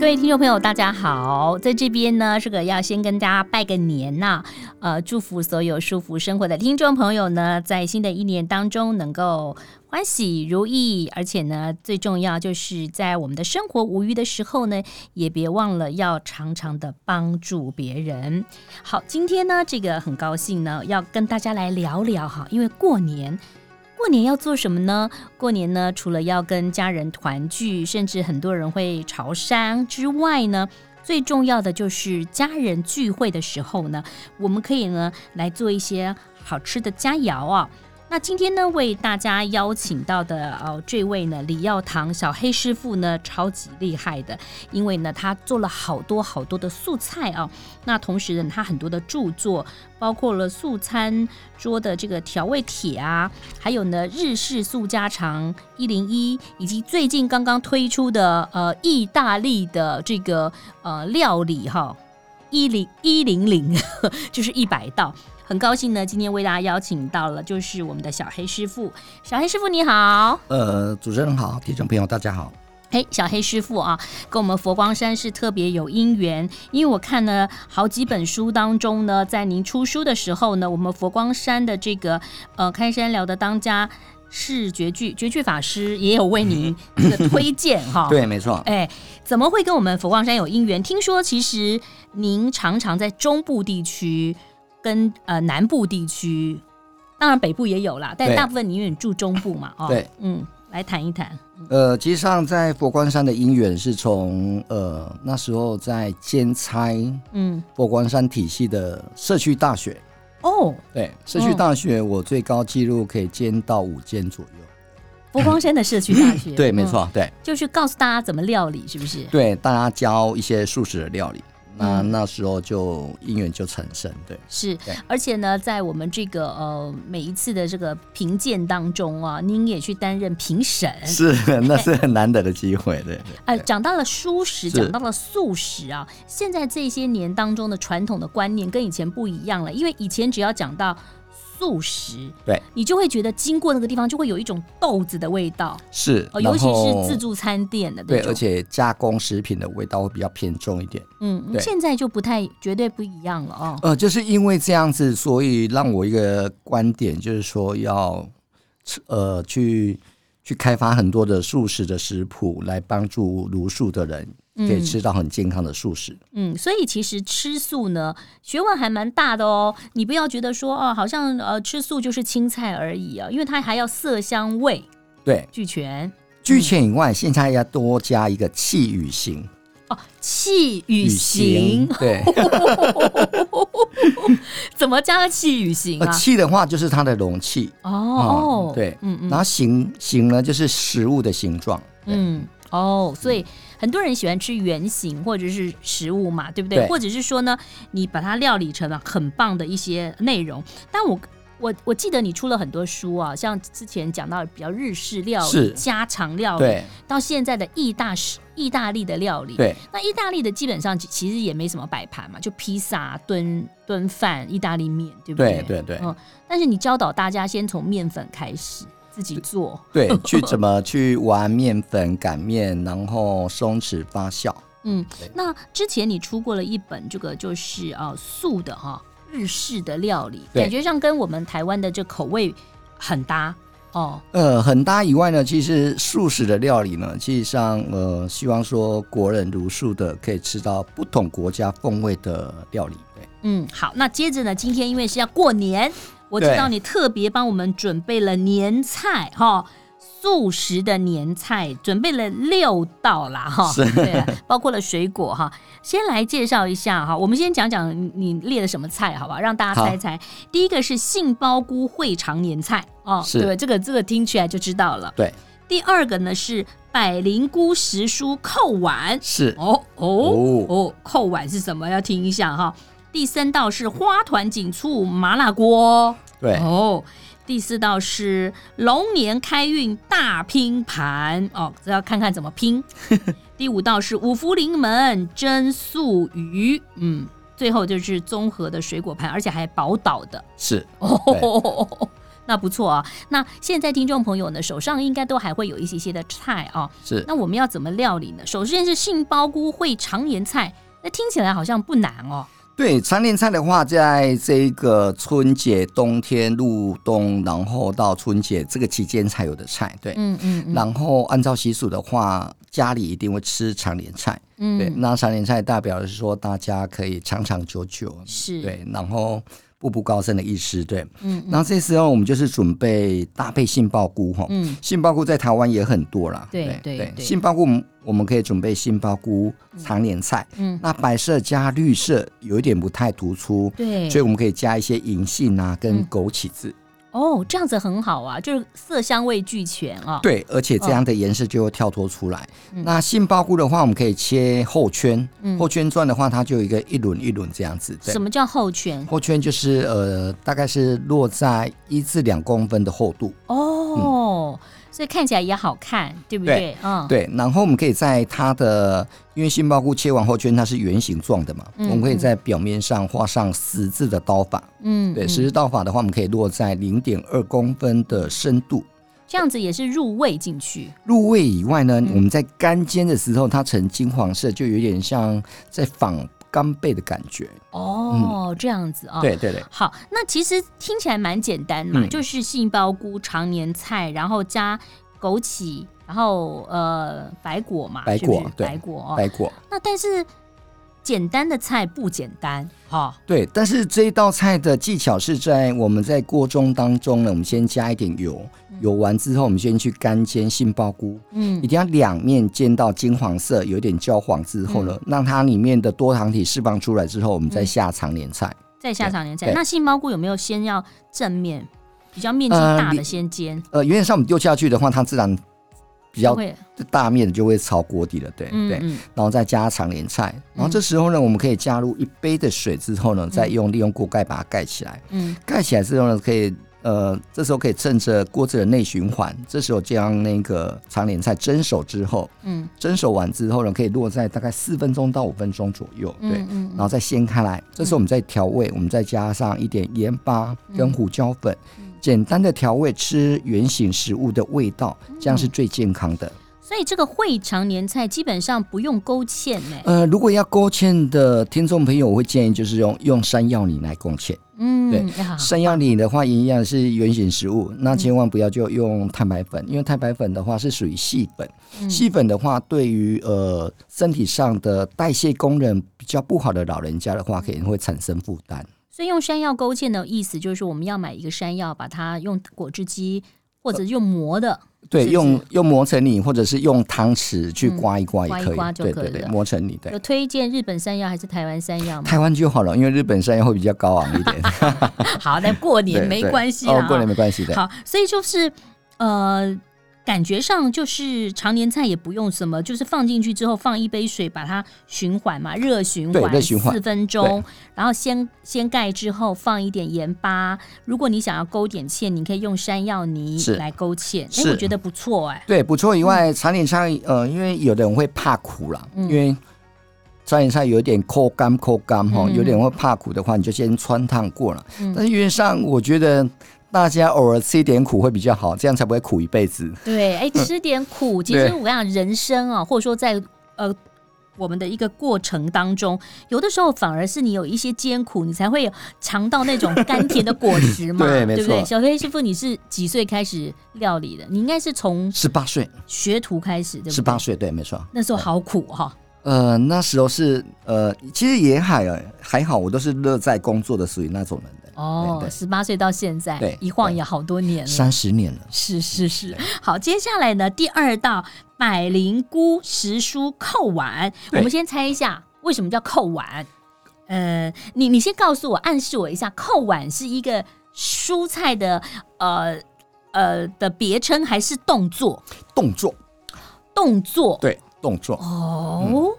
各位听众朋友，大家好，在这边呢，这个要先跟大家拜个年呐、呃，祝福所有舒服生活的听众朋友呢，在新的一年当中能够欢喜如意，而且呢，最重要就是在我们的生活无余的时候呢，也别忘了要常常的帮助别人。好，今天呢，这个很高兴呢，要跟大家来聊聊哈，因为过年。过年要做什么呢？过年呢，除了要跟家人团聚，甚至很多人会朝山之外呢，最重要的就是家人聚会的时候呢，我们可以呢来做一些好吃的佳肴啊。那今天呢，为大家邀请到的呃这位呢李耀堂小黑师傅呢，超级厉害的，因为呢他做了好多好多的素菜啊。那同时呢，他很多的著作，包括了素餐桌的这个调味帖啊，还有呢日式素家常一零一，以及最近刚刚推出的呃意大利的这个呃料理哈一零一零零，就是一百道。很高兴呢，今天为大家邀请到了，就是我们的小黑师傅。小黑师傅你好，呃，主持人好，听众朋友大家好。嘿，小黑师傅啊，跟我们佛光山是特别有因缘，因为我看了好几本书当中呢，在您出书的时候呢，我们佛光山的这个呃开山聊的当家是绝句，绝句法师也有为您 这个推荐哈。对，没错。哎，怎么会跟我们佛光山有因缘？听说其实您常常在中部地区。跟呃南部地区，当然北部也有啦，但大部分你因为住中部嘛，哦，对，嗯，来谈一谈。呃，其实上在佛光山的因缘是从呃那时候在兼差，嗯，佛光山体系的社区大学。哦，对，社区大学我最高纪录可以兼到五间左右。佛光山的社区大学，对，没错，对，就是告诉大家怎么料理，是不是？对，大家教一些素食的料理。那那时候就因缘就产生，对，是，而且呢，在我们这个呃每一次的这个评鉴当中啊，您也去担任评审，是，那是很难得的机会，对。哎，讲到了蔬食，讲到了素食啊，现在这些年当中的传统的观念跟以前不一样了，因为以前只要讲到。素食，对，你就会觉得经过那个地方就会有一种豆子的味道，是，尤其是自助餐店的，对，而且加工食品的味道会比较偏重一点。嗯，现在就不太绝对不一样了哦。呃，就是因为这样子，所以让我一个观点就是说要，呃，去去开发很多的素食的食谱，来帮助茹素的人。可以吃到很健康的素食。嗯，所以其实吃素呢，学问还蛮大的哦。你不要觉得说哦，好像呃吃素就是青菜而已啊，因为它还要色香味对俱全。俱全以外，现在要多加一个气与形哦，气与形对。怎么加个气与形啊？气的话就是它的容器哦，对，嗯嗯，然后形形呢就是食物的形状，嗯。哦，所以很多人喜欢吃圆形或者是食物嘛，对不对？对，或者是说呢，你把它料理成了很棒的一些内容。但我我我记得你出了很多书啊，像之前讲到比较日式料理、家常料理，到现在的意大式意大利的料理。对，那意大利的基本上其实也没什么摆盘嘛，就披萨、炖炖饭、意大利面，对不对？对对对。嗯，但是你教导大家先从面粉开始。自己做对，去怎么去玩面粉擀面，然后松弛发酵。嗯，那之前你出过了一本这个就是啊素的哈日式的料理，感觉上跟我们台湾的这口味很搭哦。呃，很搭以外呢，其实素食的料理呢，其实上呃希望说国人如素的可以吃到不同国家风味的料理。对，嗯，好，那接着呢，今天因为是要过年。我知道你特别帮我们准备了年菜哈，素食的年菜准备了六道啦哈，对，包括了水果哈。先来介绍一下哈，我们先讲讲你列的什么菜，好不好？让大家猜猜。第一个是杏鲍菇烩肠年菜哦，对，这个这个听起来就知道了。对。第二个呢是百灵菇时蔬扣碗，是哦哦哦，扣碗是什么？要听一下哈。第三道是花团锦簇麻辣锅，对哦。第四道是龙年开运大拼盘哦，这要看看怎么拼。第五道是五福临门蒸素鱼，嗯，最后就是综合的水果盘，而且还宝岛的，是哦，那不错啊。那现在听众朋友呢，手上应该都还会有一些些的菜啊，是。那我们要怎么料理呢？首先是杏鲍菇烩长年菜，那听起来好像不难哦。对，常年菜的话，在这个春节、冬天入冬，然后到春节这个期间才有的菜。对，嗯嗯，嗯。然后按照习俗的话，家里一定会吃常年菜。嗯。对，那常年菜代表的是说，大家可以长长久久。是。对，然后。步步高升的意思，对，嗯，然后这时候我们就是准备搭配杏鲍菇哈，嗯，杏鲍菇在台湾也很多啦，对对对，杏鲍菇我们可以准备杏鲍菇长年菜，嗯，那白色加绿色有一点不太突出，对，所以我们可以加一些银杏啊跟枸杞子。哦，这样子很好啊，就是色香味俱全啊。对，而且这样的颜色就会跳脱出来。哦、那杏鲍菇的话，我们可以切厚圈，嗯、厚圈转的话，它就有一个一轮一轮这样子。对，什么叫厚圈？厚圈就是呃，大概是落在一至两公分的厚度。哦。嗯所以看起来也好看，对不对？对嗯，对。然后我们可以在它的，因为杏鲍菇切完后圈它是圆形状的嘛，嗯、我们可以在表面上画上十字的刀法。嗯，对，十字刀法的话，我们可以落在零点二公分的深度，这样子也是入味进去。入味以外呢，嗯、我们在干煎的时候，它呈金黄色，就有点像在仿。干贝的感觉。哦，嗯、这样子啊、哦，对对对，好，那其实听起来蛮简单嘛，嗯、就是杏鲍菇、常年菜，然后加枸杞，然后呃白果嘛，白果对，白果，白果。那但是。简单的菜不简单，哈，对，但是这一道菜的技巧是在我们在锅中当中呢，我们先加一点油，油完之后，我们先去干煎杏鲍菇，嗯，一定要两面煎到金黄色，有点焦黄之后呢，让它里面的多糖体释放出来之后，我们再下长年菜，再下长年菜。那杏鲍菇有没有先要正面，比较面积大的先煎？呃，原则上我们丢下去的话，它自然。比较大面的就会炒锅底了，对对，然后再加长年菜，然后这时候呢，我们可以加入一杯的水之后呢，再用利用锅盖把它盖起来，嗯，盖起来之后呢，可以呃，这时候可以趁着锅子的内循环，这时候将那个长脸菜蒸熟之后，嗯，蒸熟完之后呢，可以落在大概四分钟到五分钟左右，对，嗯然后再掀开来，这时候我们再调味，我们再加上一点盐巴跟胡椒粉。简单的调味，吃原形食物的味道，这样是最健康的。所以这个烩长年菜基本上不用勾芡呢。呃，如果要勾芡的听众朋友，我会建议就是用用山药泥来勾芡。嗯，对，山药泥的话一样是原型食物，那千万不要就用蛋白粉，因为蛋白粉的话是属于细粉，细粉的话对于呃身体上的代谢功能比较不好的老人家的话，可能会产生负担。所以用山药勾芡的意思就是，我们要买一个山药，把它用果汁机或者用磨的，呃、对，用用磨成泥，或者是用汤匙去刮一刮也可以，嗯、刮一刮就可以。对对对，磨成泥。对，有推荐日本山药还是台湾山药吗？台湾就好了，因为日本山药会比较高昂一点。好，那过年没关系啊，哦，过年没关系的。好，所以就是呃。感觉上就是常年菜也不用什么，就是放进去之后放一杯水，把它循环嘛，热循环四分钟，然后掀掀盖之后放一点盐巴。如果你想要勾点芡，你可以用山药泥来勾芡。哎，我觉得不错哎。对，不错。以外，常年菜呃，因为有的人会怕苦啦，因为常年菜有点抠干抠干哈，有点会怕苦的话，你就先穿烫过了。但是原则上，我觉得。大家偶尔吃一点苦会比较好，这样才不会苦一辈子。对，哎，吃点苦，其实我跟你讲，人生啊，或者说在呃我们的一个过程当中，有的时候反而是你有一些艰苦，你才会尝到那种甘甜的果实嘛，对，对不对？小黑师傅，你是几岁开始料理的？你应该是从十八岁学徒开始，对不对？十八岁，对，没错。那时候好苦哈。呃，那时候是呃，其实也还还好，我都是乐在工作的，属于那种人。哦，十八岁到现在，对，一晃也好多年了，三十年了。是是是，好，接下来呢，第二道百灵菇时蔬扣碗，我们先猜一下为什么叫扣碗？呃，你你先告诉我，暗示我一下，扣碗是一个蔬菜的呃呃的别称还是动作？动作，动作，对，动作。哦，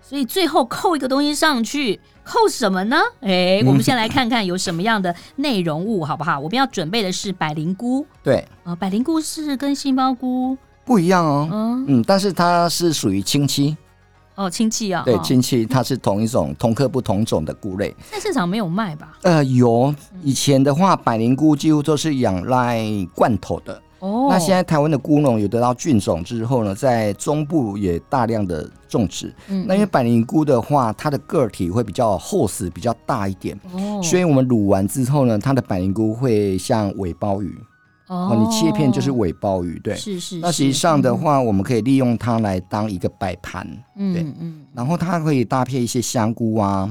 所以最后扣一个东西上去。扣什么呢？哎，我们先来看看有什么样的内容物，好不好？我们要准备的是百灵菇。对，呃，百灵菇是跟杏鲍菇不一样哦。嗯嗯，但是它是属于亲戚。哦，亲戚啊，对，亲戚，它是同一种，同科不同种的菇类。在市场没有卖吧？呃，有。以前的话，百灵菇几乎都是养赖罐头的。哦，那现在台湾的菇农有得到菌种之后呢，在中部也大量的种植。嗯，那因为百灵菇的话，它的个体会比较厚实，比较大一点。哦，所以我们卤完之后呢，它的百灵菇会像尾鲍鱼。哦，你切片就是尾鲍鱼，对，是是。那实际上的话，我们可以利用它来当一个摆盘，对，嗯，然后它可以搭配一些香菇啊，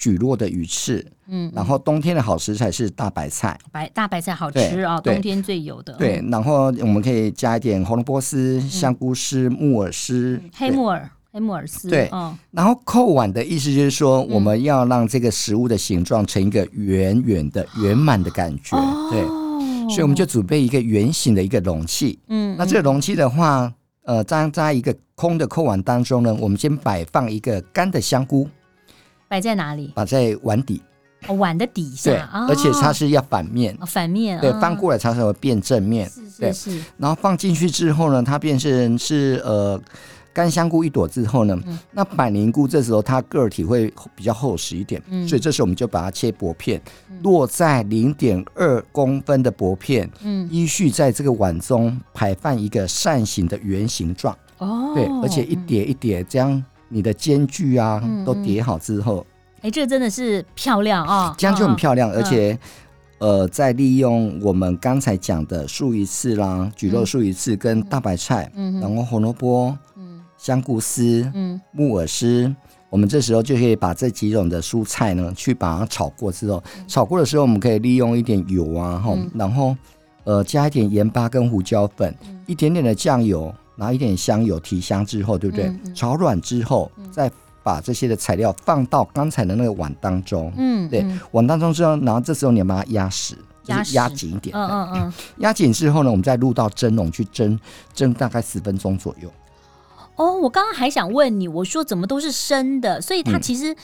蒟蒻的鱼翅，嗯，然后冬天的好食材是大白菜，白大白菜好吃啊，冬天最有的。对，然后我们可以加一点红萝卜丝、香菇丝、木耳丝、黑木耳、黑木耳丝，对，然后扣碗的意思就是说，我们要让这个食物的形状成一个圆圆的、圆满的感觉，对。所以我们就准备一个圆形的一个容器，嗯，那这个容器的话，呃，在在一个空的扣碗当中呢，我们先摆放一个干的香菇，摆在哪里？摆在碗底，哦，碗的底下，对，而且它是要反面，反面，对，翻过来它才会变正面，是是是，然后放进去之后呢，它变成是呃。干香菇一朵之后呢，嗯、那百灵菇这时候它个体会比较厚实一点，嗯、所以这时候我们就把它切薄片，嗯、落在零点二公分的薄片，嗯，依序在这个碗中排放一个扇形的圆形状，哦，对，而且一叠一叠，将你的间距啊、嗯、都叠好之后，哎、欸，这个真的是漂亮啊，这样就很漂亮，哦、而且。呃，再利用我们刚才讲的素鱼翅啦、蒟蒻素鱼翅跟大白菜，嗯，然后红萝卜，嗯，香菇丝，嗯，木耳丝，我们这时候就可以把这几种的蔬菜呢，去把它炒过之后，炒过的时候，我们可以利用一点油啊，哈，然后呃加一点盐巴跟胡椒粉，一点点的酱油，拿一点香油提香之后，对不对？炒软之后再。把这些的材料放到刚才的那个碗当中，嗯，对，碗当中之后，然后这时候你要把它压实，压压紧一点，嗯嗯嗯，压紧之后呢，我们再入到蒸笼去蒸，蒸大概十分钟左右。哦，我刚刚还想问你，我说怎么都是生的，所以它其实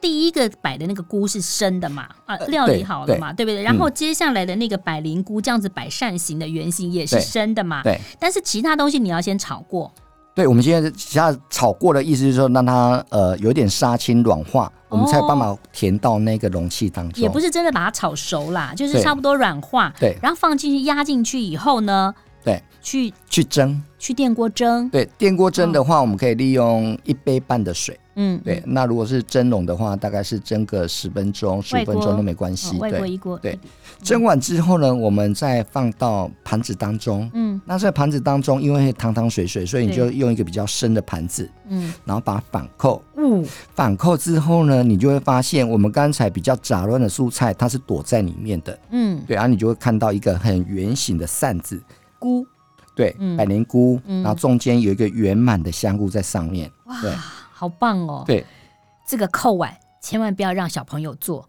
第一个摆的那个菇是生的嘛？啊，料理好了嘛，对不对？然后接下来的那个百灵菇这样子摆扇形的圆形也是生的嘛？对，但是其他东西你要先炒过。对，我们现在下炒过的意思就是说，让它呃有点杀青软化，我们才帮忙填到那个容器当中。也不是真的把它炒熟啦，就是差不多软化。对，然后放进去压进去以后呢，对，去去蒸，去电锅蒸。对，电锅蒸的话，我们可以利用一杯半的水。嗯，对，那如果是蒸笼的话，大概是蒸个十分钟、十五分钟都没关系。外锅一锅。对，蒸完之后呢，我们再放到盘子当中。嗯，那在盘子当中，因为汤汤水水，所以你就用一个比较深的盘子。嗯，然后把它反扣。嗯，反扣之后呢，你就会发现我们刚才比较杂乱的蔬菜，它是躲在里面的。嗯，对，然后你就会看到一个很圆形的扇子菇。对，百年菇，然后中间有一个圆满的香菇在上面。哇。对。好棒哦！对，这个扣碗千万不要让小朋友做。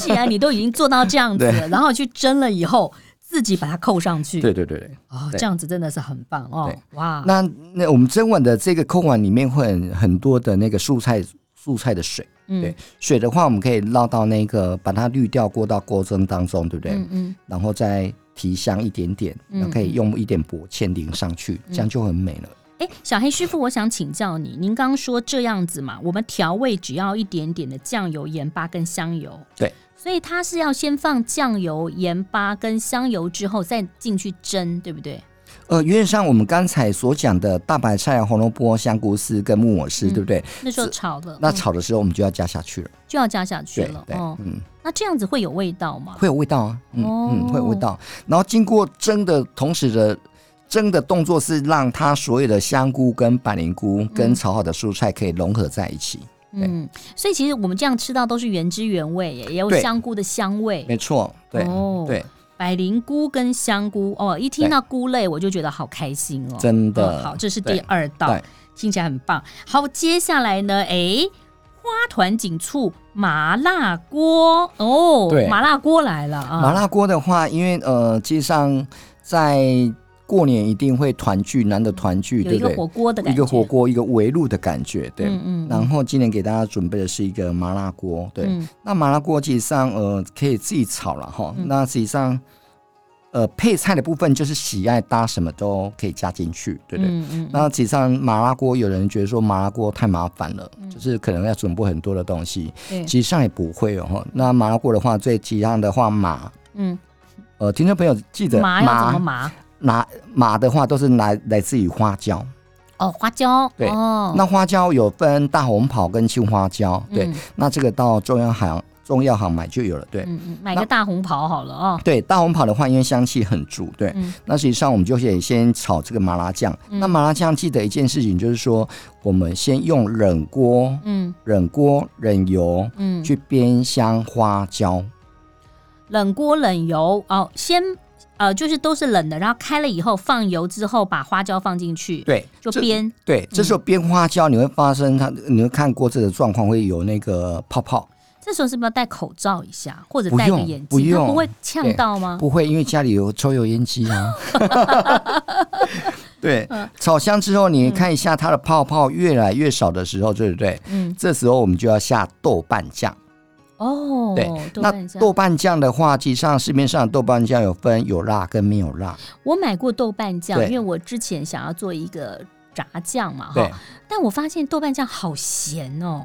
既然你都已经做到这样子 了，然后去蒸了以后，自己把它扣上去。对对对哦，这样子真的是很棒哦！哇，那那我们蒸碗的这个扣碗里面会很很多的那个蔬菜蔬菜的水，嗯、对水的话，我们可以捞到那个把它滤掉，过到锅蒸当中，对不对？嗯嗯，然后再提香一点点，然后可以用一点薄芡淋上去，嗯、这样就很美了。哎，小黑师傅，我想请教你，您刚刚说这样子嘛，我们调味只要一点点的酱油、盐巴跟香油。对，所以它是要先放酱油、盐巴跟香油之后再进去蒸，对不对？呃，原则上我们刚才所讲的大白菜、红萝卜、香菇丝跟木耳丝，嗯、对不对？那时候炒的，那炒的时候我们就要加下去了，就要加下去了。哦、嗯，那这样子会有味道吗？会有味道啊，嗯、哦、嗯，会有味道。然后经过蒸的同时的。蒸的动作是让它所有的香菇跟百灵菇跟炒好的蔬菜可以融合在一起。嗯，所以其实我们这样吃到都是原汁原味，也有香菇的香味。没错，对哦，对，百灵菇跟香菇哦，一听到菇类我就觉得好开心哦，真的。好，这是第二道，听起来很棒。好，接下来呢？哎，花团锦簇麻辣锅哦，对，麻辣锅来了啊！麻辣锅的话，因为呃，实际上在过年一定会团聚，难得团聚，对不对？一个火锅的感觉，一个火锅，一个围炉的感觉，对。嗯，嗯，然后今年给大家准备的是一个麻辣锅，对。嗯、那麻辣锅其实上呃可以自己炒了哈。嗯、那实际上呃配菜的部分就是喜爱搭什么都可以加进去，对不对？嗯嗯。那实际上麻辣锅有人觉得说麻辣锅太麻烦了，嗯、就是可能要准备很多的东西。其。实际上也不会哦。那麻辣锅的话，最其他的话麻，嗯。呃，听众朋友记得麻要怎么麻？麻麻的话都是来来自于花椒哦，花椒对哦。那花椒有分大红袍跟青花椒，对。嗯、那这个到中央行中药行买就有了，对。嗯嗯，买个大红袍好了哦。对，大红袍的话，因为香气很足，对。嗯、那实际上我们就可以先炒这个麻辣酱。嗯、那麻辣酱记得一件事情，就是说我们先用冷锅，嗯，冷锅冷油，嗯，去煸香花椒。冷锅冷油哦，先呃就是都是冷的，然后开了以后放油之后把花椒放进去，对，就煸。对，这时候煸花椒你会发生它，你会看锅子的状况会有那个泡泡。这时候是不是要戴口罩一下，或者戴个眼镜？不用，不会呛到吗？不会，因为家里有抽油烟机啊。对，炒香之后你看一下它的泡泡越来越少的时候，对不对？嗯，这时候我们就要下豆瓣酱。哦，对，那豆瓣酱的话，其实上市面上的豆瓣酱有分有辣跟没有辣。我买过豆瓣酱，因为我之前想要做一个炸酱嘛，哈对。但我发现豆瓣酱好咸哦。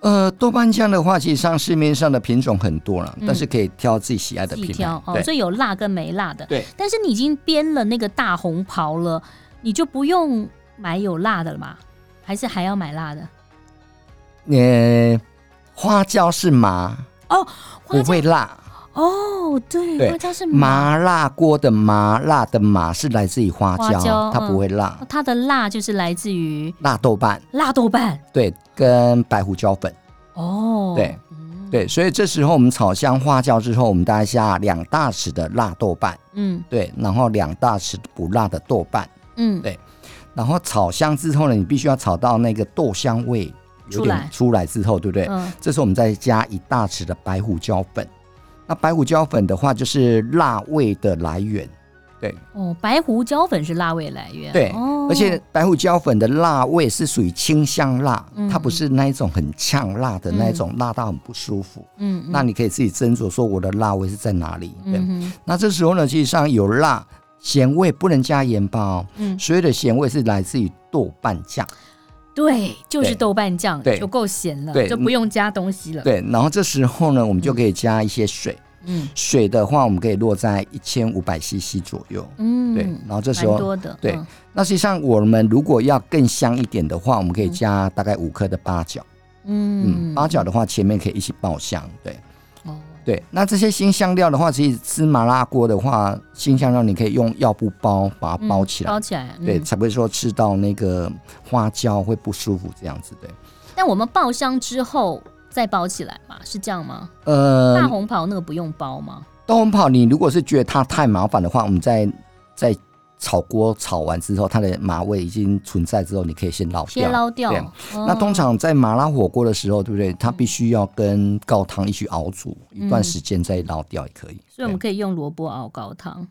呃，豆瓣酱的话，其实上市面上的品种很多了，嗯、但是可以挑自己喜爱的品种。挑哦，所以有辣跟没辣的。对。但是你已经煸了那个大红袍了，你就不用买有辣的了吗？还是还要买辣的？你。花椒是麻哦，不会辣。哦。对，对花椒是麻。辣锅的麻辣的麻是来自于花椒，花椒它不会辣，嗯。它的辣就是来自于辣豆瓣，辣豆瓣。对，跟白胡椒粉。哦。对对，所以这时候我们炒香花椒之后，我们大下两大匙的辣豆瓣，嗯，对，然后两大匙不辣的豆瓣，嗯，对，然后炒香之后呢，你必须要炒到那个豆香味。有点出来之后，对不对？嗯。这时候我们再加一大匙的白胡椒粉。那白胡椒粉的话，就是辣味的来源。对。哦，白胡椒粉是辣味来源。对。哦。而且白胡椒粉的辣味是属于清香辣，嗯、它不是那一种很呛辣的那一种，辣到很不舒服。嗯。那你可以自己斟酌说我的辣味是在哪里。对。嗯、那这时候呢，其实上有辣咸味，不能加盐巴哦。嗯。所有的咸味是来自于豆瓣酱。对，就是豆瓣酱，对就够咸了，对就不用加东西了。对，然后这时候呢，我们就可以加一些水。嗯，水的话，我们可以落在一千五百 CC 左右。嗯，对，然后这时候多的。对，那实际上我们如果要更香一点的话，我们可以加大概五颗的八角。嗯，八角的话，前面可以一起爆香。对。对，那这些新香料的话，其实吃麻辣锅的话，新香料你可以用药布包把它包起来，嗯、包起来，对，才不会说吃到那个花椒会不舒服这样子。对，但我们爆香之后再包起来嘛，是这样吗？呃，大红袍那个不用包吗？大红袍，你如果是觉得它太麻烦的话，我们再再。炒锅炒完之后，它的麻味已经存在之后，你可以先捞掉。先捞掉。对。哦、那通常在麻辣火锅的时候，对不对？它必须要跟高汤一起熬煮一段时间再捞掉也可以。所以我们可以用萝卜熬高汤。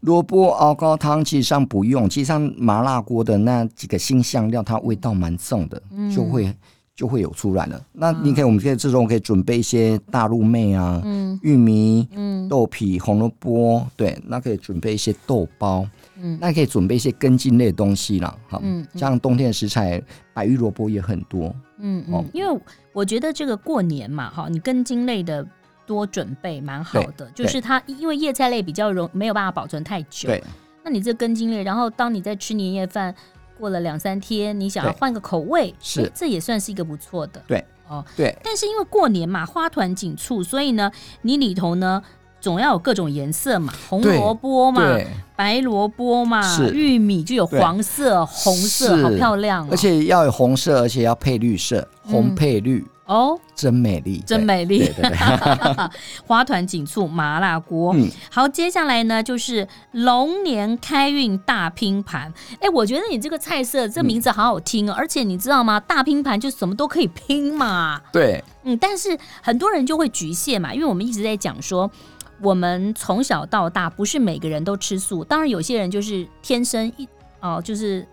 萝卜熬高汤其实上不用，其实上麻辣锅的那几个新香料，它味道蛮重的，嗯、就会就会有出来了。那你可以，我们可以这种可以准备一些大陆妹啊，嗯、玉米、嗯、豆皮、红萝卜，对，那可以准备一些豆包。嗯，那可以准备一些根茎类的东西了，好，嗯，像冬天的食材，白玉萝卜也很多，嗯嗯，因为我觉得这个过年嘛，哈，你根茎类的多准备蛮好的，就是它因为叶菜类比较容没有办法保存太久，对，那你这根茎类，然后当你在吃年夜饭过了两三天，你想要换个口味，是，这也算是一个不错的，对，哦，对，但是因为过年嘛，花团锦簇，所以呢，你里头呢。总要有各种颜色嘛，红萝卜嘛，白萝卜嘛，玉米就有黄色、红色，好漂亮哦。而且要有红色，而且要配绿色，红配绿。哦，真美丽，真美丽，对对对 花团锦簇麻辣锅。嗯，好，接下来呢就是龙年开运大拼盘。哎，我觉得你这个菜色这名字好好听，而且你知道吗？大拼盘就什么都可以拼嘛。对，嗯，但是很多人就会局限嘛，因为我们一直在讲说。我们从小到大不是每个人都吃素，当然有些人就是天生一哦，就是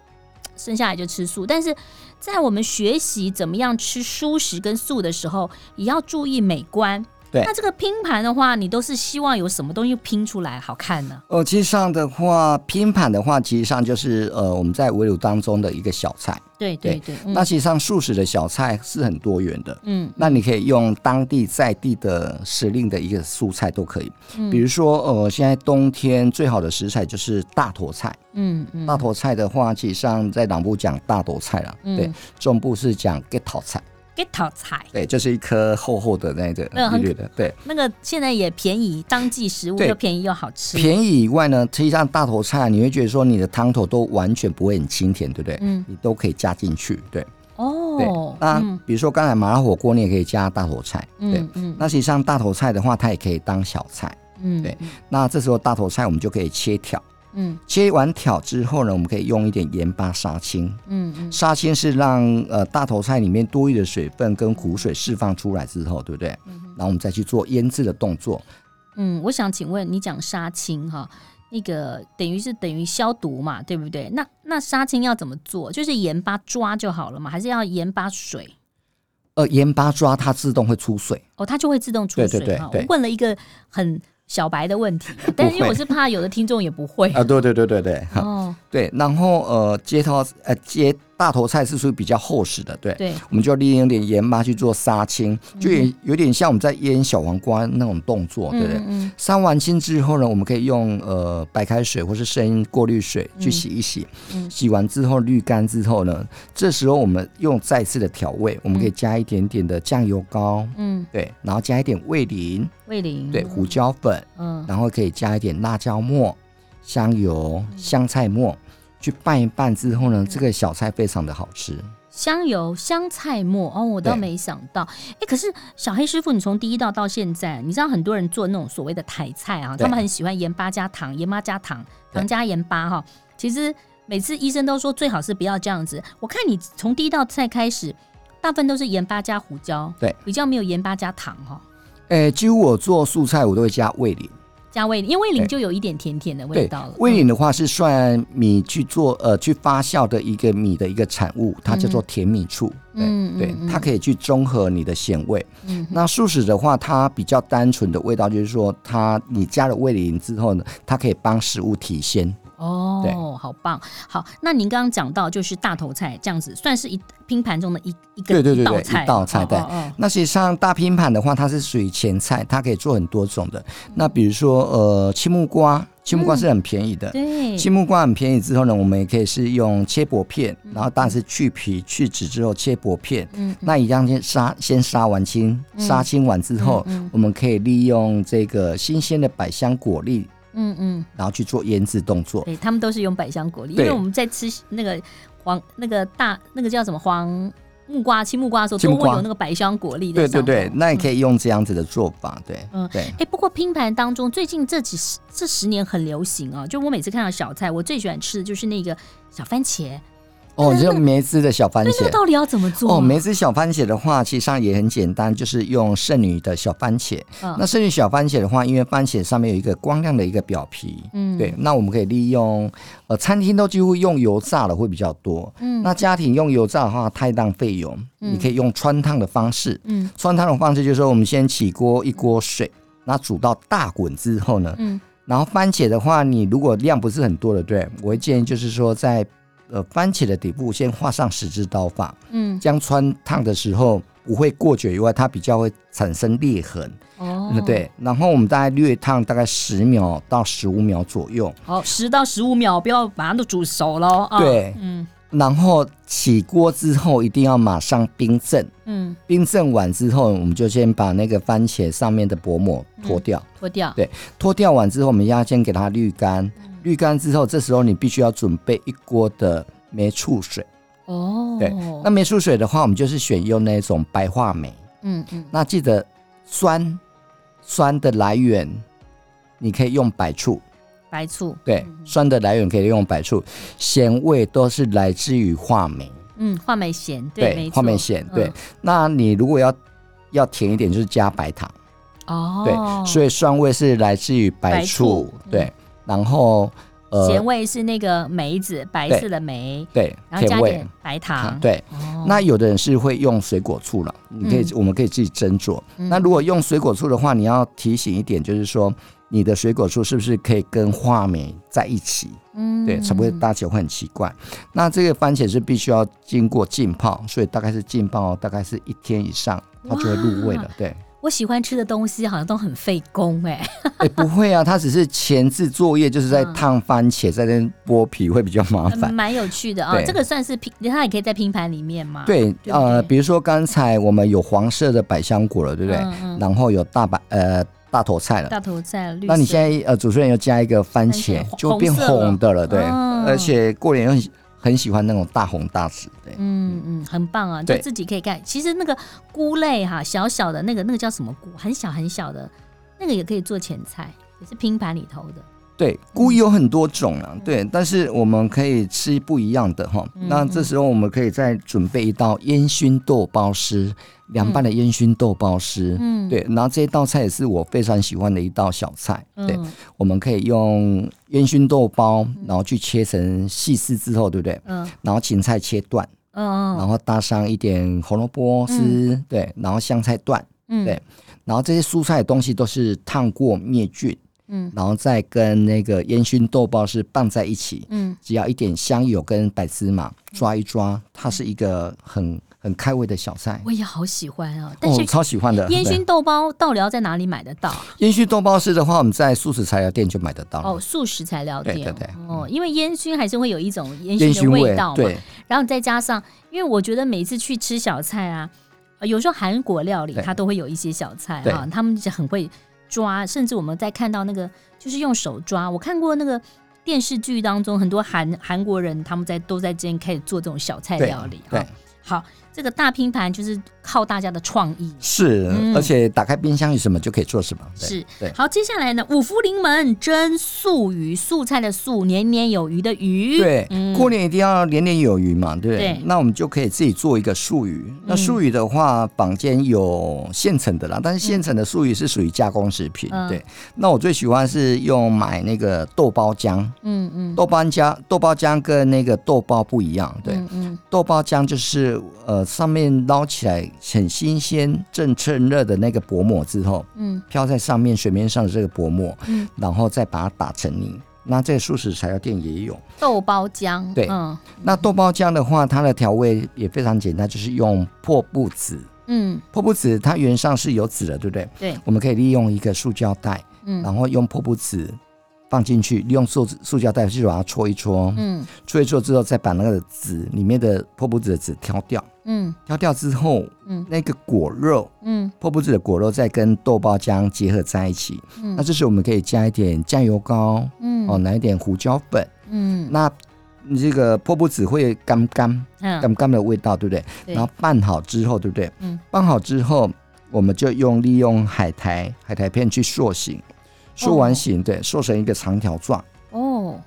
生下来就吃素。但是在我们学习怎么样吃蔬食跟素的时候，也要注意美观。对，那这个拼盘的话，你都是希望有什么东西拼出来好看呢？呃，其实上的话，拼盘的话，其实上就是呃我们在围炉当中的一个小菜。对对。对，那其实上素食的小菜是很多元的，嗯，那你可以用当地在地的时令的一个素菜都可以，嗯，比如说呃，现在冬天最好的食材就是大头菜，嗯嗯，大头菜的话，其实上在南部讲大头菜了，对，中部是讲给头菜。给头菜，对，就是一颗厚厚的那个绿绿的，对，那个现在也便宜，当季食物又便宜又好吃。便宜以外呢，实际上大头菜你会觉得说你的汤头都完全不会很清甜，对不对？嗯，你都可以加进去，对。哦，对，那比如说刚才麻辣火锅，你也可以加大头菜，对，嗯，那实际上大头菜的话，它也可以当小菜，嗯，对。那这时候大头菜我们就可以切条。嗯，切完挑之后呢，我们可以用一点盐巴杀青。嗯嗯，杀青是让呃大头菜里面多余的水分跟苦水释放出来之后，对不对？嗯，然后我们再去做腌制的动作。嗯，我想请问你讲杀青哈，那个等于是等于消毒嘛，对不对？那那杀青要怎么做？就是盐巴抓就好了嘛，还是要盐巴水？呃，盐巴抓它自动会出水。哦，它就会自动出水。对对对，对，我问了一个很。小白的问题，但是因为我是怕有的听众也不会。啊，对对对对对，哦，对，然后呃，接头呃接。大头菜是属于比较厚实的，对，对，我们就要利用点盐巴去做杀青，就也有点像我们在腌小黄瓜那种动作，对不对？杀完青之后呢，我们可以用呃白开水或是生过滤水去洗一洗，洗完之后滤干之后呢，这时候我们用再次的调味，我们可以加一点点的酱油膏，嗯，对，然后加一点味淋，味淋，对，胡椒粉，嗯，然后可以加一点辣椒末、香油、香菜末。去拌一拌之后呢，这个小菜非常的好吃。香油、香菜末哦，我倒没想到。哎对，可是小黑师傅，你从第一道到现在，你知道很多人做那种所谓的台菜啊，他们很喜欢盐巴加糖，盐巴加糖，糖加盐巴哈。其实每次医生都说最好是不要这样子。我看你从第一道菜开始，大部分都是盐巴加胡椒，对，比较没有盐巴加糖哈。哎，几乎我做素菜我都会加味醂。加味醂，因为味淋就有一点甜甜的味道了。味淋的话是算米去做呃去发酵的一个米的一个产物，它叫做甜米醋。嗯，对，它可以去中和你的咸味。嗯，那素食的话，它比较单纯的味道就是说，它你加了味淋之后呢，它可以帮食物提鲜。哦，对好棒，好。那您刚刚讲到就是大头菜这样子，算是一拼盘中的一一个一道菜，一道菜。对，那实际上大拼盘的话，它是属于前菜，它可以做很多种的。那比如说呃，青木瓜，青木瓜是很便宜的。对，青木瓜很便宜之后呢，我们也可以是用切薄片，然后当然是去皮去籽之后切薄片。嗯，那一样先杀，先杀完青，杀青完之后，我们可以利用这个新鲜的百香果粒。嗯嗯，然后去做腌制动作，对，他们都是用百香果粒，因为我们在吃那个黄那个大那个叫什么黄木瓜、青木瓜的时候，都会有那个百香果粒。对对对，那也可以用这样子的做法，对，嗯对。哎，不过拼盘当中最近这几十这十年很流行啊，就我每次看到小菜，我最喜欢吃的就是那个小番茄。哦，就梅子的小番茄，那到底要怎么做？哦，梅子小番茄的话，其实上也很简单，就是用剩女的小番茄。嗯、那剩女小番茄的话，因为番茄上面有一个光亮的一个表皮，嗯，对，那我们可以利用，呃，餐厅都几乎用油炸的会比较多，嗯，那家庭用油炸的话太浪费油，嗯、你可以用穿烫的方式，嗯，穿烫的方式就是说，我们先起锅一锅水，那煮到大滚之后呢，嗯，然后番茄的话，你如果量不是很多的，对，我会建议就是说在。呃，番茄的底部先画上十字刀法，嗯，这样穿烫的时候不会过久以外，它比较会产生裂痕。哦，对，然后我们大概略烫大概十秒到十五秒左右。好，十到十五秒，不要马上都煮熟了。对，嗯，然后起锅之后一定要马上冰镇。嗯，冰镇完之后，我们就先把那个番茄上面的薄膜脱掉。脱掉。对，脱掉完之后，我们要先给它滤干。滤干之后，这时候你必须要准备一锅的梅醋水。哦，对，那梅醋水的话，我们就是选用那种白话梅。嗯嗯，那记得酸酸的来源，你可以用白醋。白醋。对，酸的来源可以用白醋，咸味都是来自于话梅。嗯，话梅咸。对，话梅咸。对，那你如果要要甜一点，就是加白糖。哦，对，所以酸味是来自于白醋，对，嗯、然后。咸味是那个梅子，白色的梅，对，然后加点白糖，对。那有的人是会用水果醋了，你可以，我们可以自己斟酌。那如果用水果醋的话，你要提醒一点，就是说你的水果醋是不是可以跟话梅在一起？嗯，对，才不会搭起来会很奇怪。那这个番茄是必须要经过浸泡，所以大概是浸泡大概是一天以上，它就会入味了。对。我喜欢吃的东西好像都很费工哎，哎不会啊，它只是前置作业，就是在烫番茄，在那剥皮会比较麻烦，蛮有趣的啊。这个算是拼，它也可以在拼盘里面嘛？对，呃，比如说刚才我们有黄色的百香果了，对不对？然后有大白呃大头菜了，大头菜了。那你现在呃主持人又加一个番茄，就变红的了，对，而且过年又。很喜欢那种大红大紫，的，嗯嗯，很棒啊，就自己可以干。其实那个菇类哈，小小的那个那个叫什么菇，很小很小的，那个也可以做前菜，也是拼盘里头的。对，菇有很多种啊，对，但是我们可以吃不一样的哈。那这时候我们可以再准备一道烟熏豆包丝，凉拌的烟熏豆包丝，嗯，对，然后这一道菜也是我非常喜欢的一道小菜。对，我们可以用烟熏豆包，然后去切成细丝之后，对不对？嗯，然后芹菜切断，嗯，然后搭上一点红萝卜丝，对，然后香菜段，嗯，对，然后这些蔬菜的东西都是烫过灭菌。嗯，然后再跟那个烟熏豆包是拌在一起，嗯，只要一点香油跟白芝麻抓一抓，它是一个很很开胃的小菜。我也好喜欢啊，但是超喜欢的烟熏豆包到底要在哪里买得到？烟熏豆包是的话，我们在素食材料店就买得到。哦，素食材料店，对对对。哦，因为烟熏还是会有一种烟熏的味道嘛。对。然后再加上，因为我觉得每次去吃小菜啊，有时候韩国料理它都会有一些小菜啊，他们就很会。抓，甚至我们在看到那个，就是用手抓。我看过那个电视剧当中，很多韩韩国人他们在都在这边开始做这种小菜料理。对，好。这个大拼盘就是靠大家的创意，是，嗯、而且打开冰箱有什么就可以做什么。是，对。好，接下来呢，五福临门蒸素鱼，素菜的素，年年有余的余。对，嗯、过年一定要年年有余嘛，对不对？对，那我们就可以自己做一个素鱼。那素鱼的话，坊间有现成的啦，但是现成的素鱼是属于加工食品。嗯、对，那我最喜欢是用买那个豆包浆。嗯嗯，豆包浆，豆包浆跟那个豆包不一样。对，豆包浆就是呃。上面捞起来很新鲜、正趁热的那个薄膜之后，嗯，飘在上面水面上的这个薄膜，嗯，然后再把它打成泥。那这个素食材料店也有。豆包浆，对，嗯，那豆包浆的话，它的调味也非常简单，就是用破布子，嗯，破布子它原上是有籽的，对不对？对，我们可以利用一个塑胶袋，嗯，然后用破布子。放进去，利用塑塑胶袋去把它搓一搓，嗯，搓一搓之后，再把那个籽里面的破布子的籽挑掉，嗯，挑掉之后，嗯，那个果肉，嗯，破布子的果肉再跟豆包浆结合在一起，嗯，那这时我们可以加一点酱油膏，嗯，哦，来一点胡椒粉，嗯，那这个破布子会干干，干干的味道，对不对？对，然后拌好之后，对不对？嗯，拌好之后，我们就用利用海苔海苔片去塑形。塑完形，对，塑成一个长条状。哦，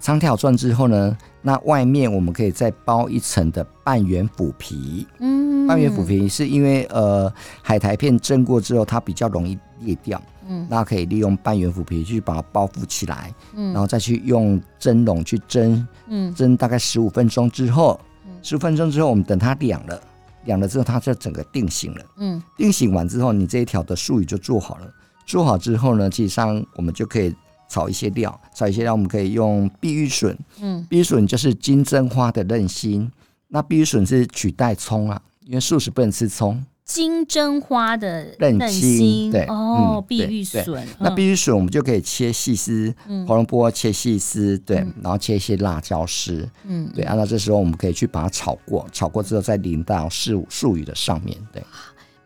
长条状之后呢，那外面我们可以再包一层的半圆腐皮。嗯，半圆腐皮是因为呃海苔片蒸过之后它比较容易裂掉。嗯，那可以利用半圆腐皮去把它包覆起来。嗯，然后再去用蒸笼去蒸。嗯，蒸大概十五分钟之后，十五分钟之后我们等它凉了，凉了之后它就整个定型了。嗯，定型完之后，你这一条的术语就做好了。做好之后呢，其实上我们就可以炒一些料，炒一些料，我们可以用碧玉笋，嗯，碧玉笋就是金针花的嫩心，那碧玉笋是取代葱啊，因为素食不能吃葱。金针花的嫩心，对，哦，碧玉笋，那碧玉笋我们就可以切细丝，红萝卜切细丝，对，然后切一些辣椒丝，嗯，对，按照这时候我们可以去把它炒过，炒过之后再淋到素素鱼的上面，对。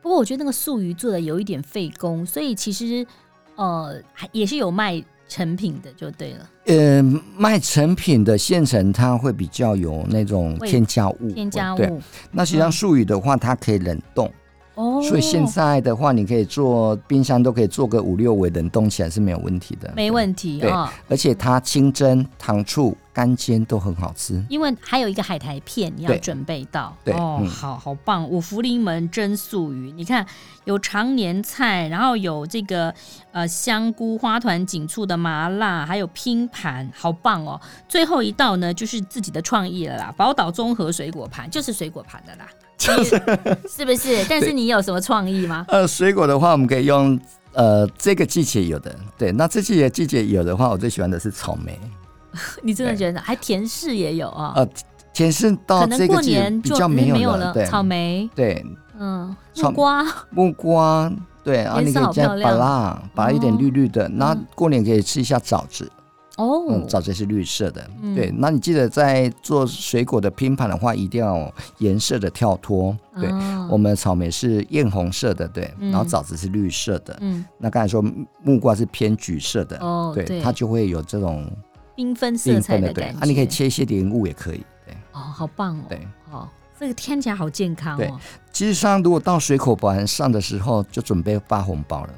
不过我觉得那个素鱼做的有一点费工，所以其实呃也是有卖成品的就对了。呃，卖成品的现成它会比较有那种添加物，添加物。对，那实际上术语的话，它可以冷冻。哦，所以现在的话，你可以做冰箱都可以做个五六围，冷冻起来是没有问题的。没问题啊，对哦、而且它清蒸、糖醋。干煎都很好吃，因为还有一个海苔片你要准备到。对，哦，嗯、好好棒！五福临门蒸素鱼，你看有常年菜，然后有这个呃香菇花团锦簇的麻辣，还有拼盘，好棒哦！最后一道呢，就是自己的创意了啦，宝岛综合水果盘，就是水果盘的啦，就是是不是？但是你有什么创意吗？呃，水果的话，我们可以用呃这个季节有的，对，那这季节季节有的话，我最喜欢的是草莓。你真的觉得还甜柿也有啊？呃，甜柿到这个季节比较没有了。对，草莓，对，嗯，木瓜，木瓜，对，然后你可以加芭乐，芭乐一点绿绿的。那过年可以吃一下枣子，哦，嗯，枣子是绿色的。对，那你记得在做水果的拼盘的话，一定要颜色的跳脱。对，我们草莓是艳红色的，对，然后枣子是绿色的。嗯，那刚才说木瓜是偏橘色的，哦，对，它就会有这种。缤纷色彩的感觉，啊，你可以切一些莲雾也可以，对，哦，好棒哦，对，哦，这个听起来好健康哦。对，其实上如果到水果盘上的时候，就准备发红包了。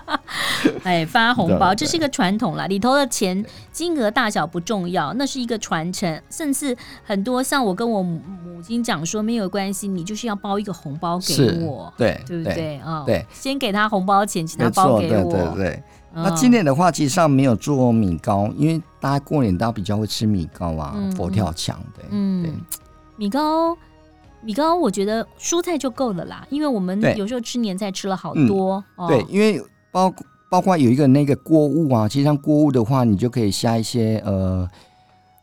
哎，发红包，这是一个传统啦，里头的钱金额大小不重要，那是一个传承，甚至很多像我跟我母亲讲说，没有关系，你就是要包一个红包给我，对，对不对？啊？对，先给他红包钱，请他包给我，对对对。那今年的话，其实上没有做米糕，因为大家过年大家比较会吃米糕啊，嗯、佛跳墙对。嗯，对，米糕，米糕，我觉得蔬菜就够了啦，因为我们有时候吃年菜吃了好多。嗯哦、对，因为包包括有一个那个锅物啊，其实像锅物的话，你就可以下一些呃，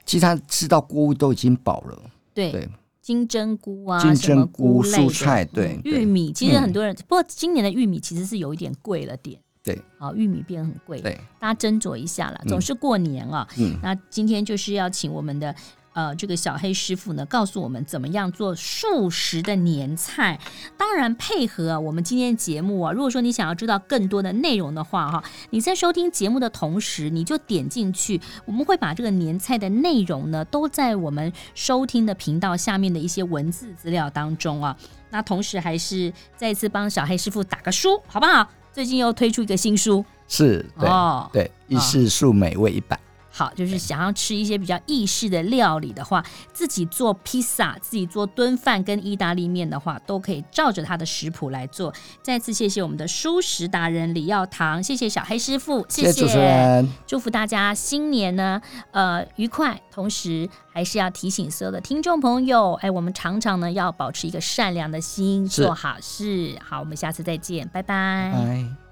其实它吃到锅物都已经饱了。对对，金针菇啊，金针菇蔬菜，对，玉米，其实很多人，不过今年的玉米其实是有一点贵了点。对，好，玉米变很贵，对，大家斟酌一下啦。总是过年啊，嗯，那今天就是要请我们的呃这个小黑师傅呢，告诉我们怎么样做素食的年菜。当然配合我们今天节目啊，如果说你想要知道更多的内容的话哈，你在收听节目的同时，你就点进去，我们会把这个年菜的内容呢，都在我们收听的频道下面的一些文字资料当中啊。那同时还是再次帮小黑师傅打个书，好不好？最近又推出一个新书，是哦，对，一世素美味一百。好，就是想要吃一些比较意式的料理的话，自己做披萨、自己做炖饭跟意大利面的话，都可以照着他的食谱来做。再次谢谢我们的蔬食达人李耀堂，谢谢小黑师傅，谢谢，谢谢主持人，祝福大家新年呢，呃，愉快。同时，还是要提醒所有的听众朋友，哎，我们常常呢要保持一个善良的心，做好事。好，我们下次再见，拜拜。拜拜。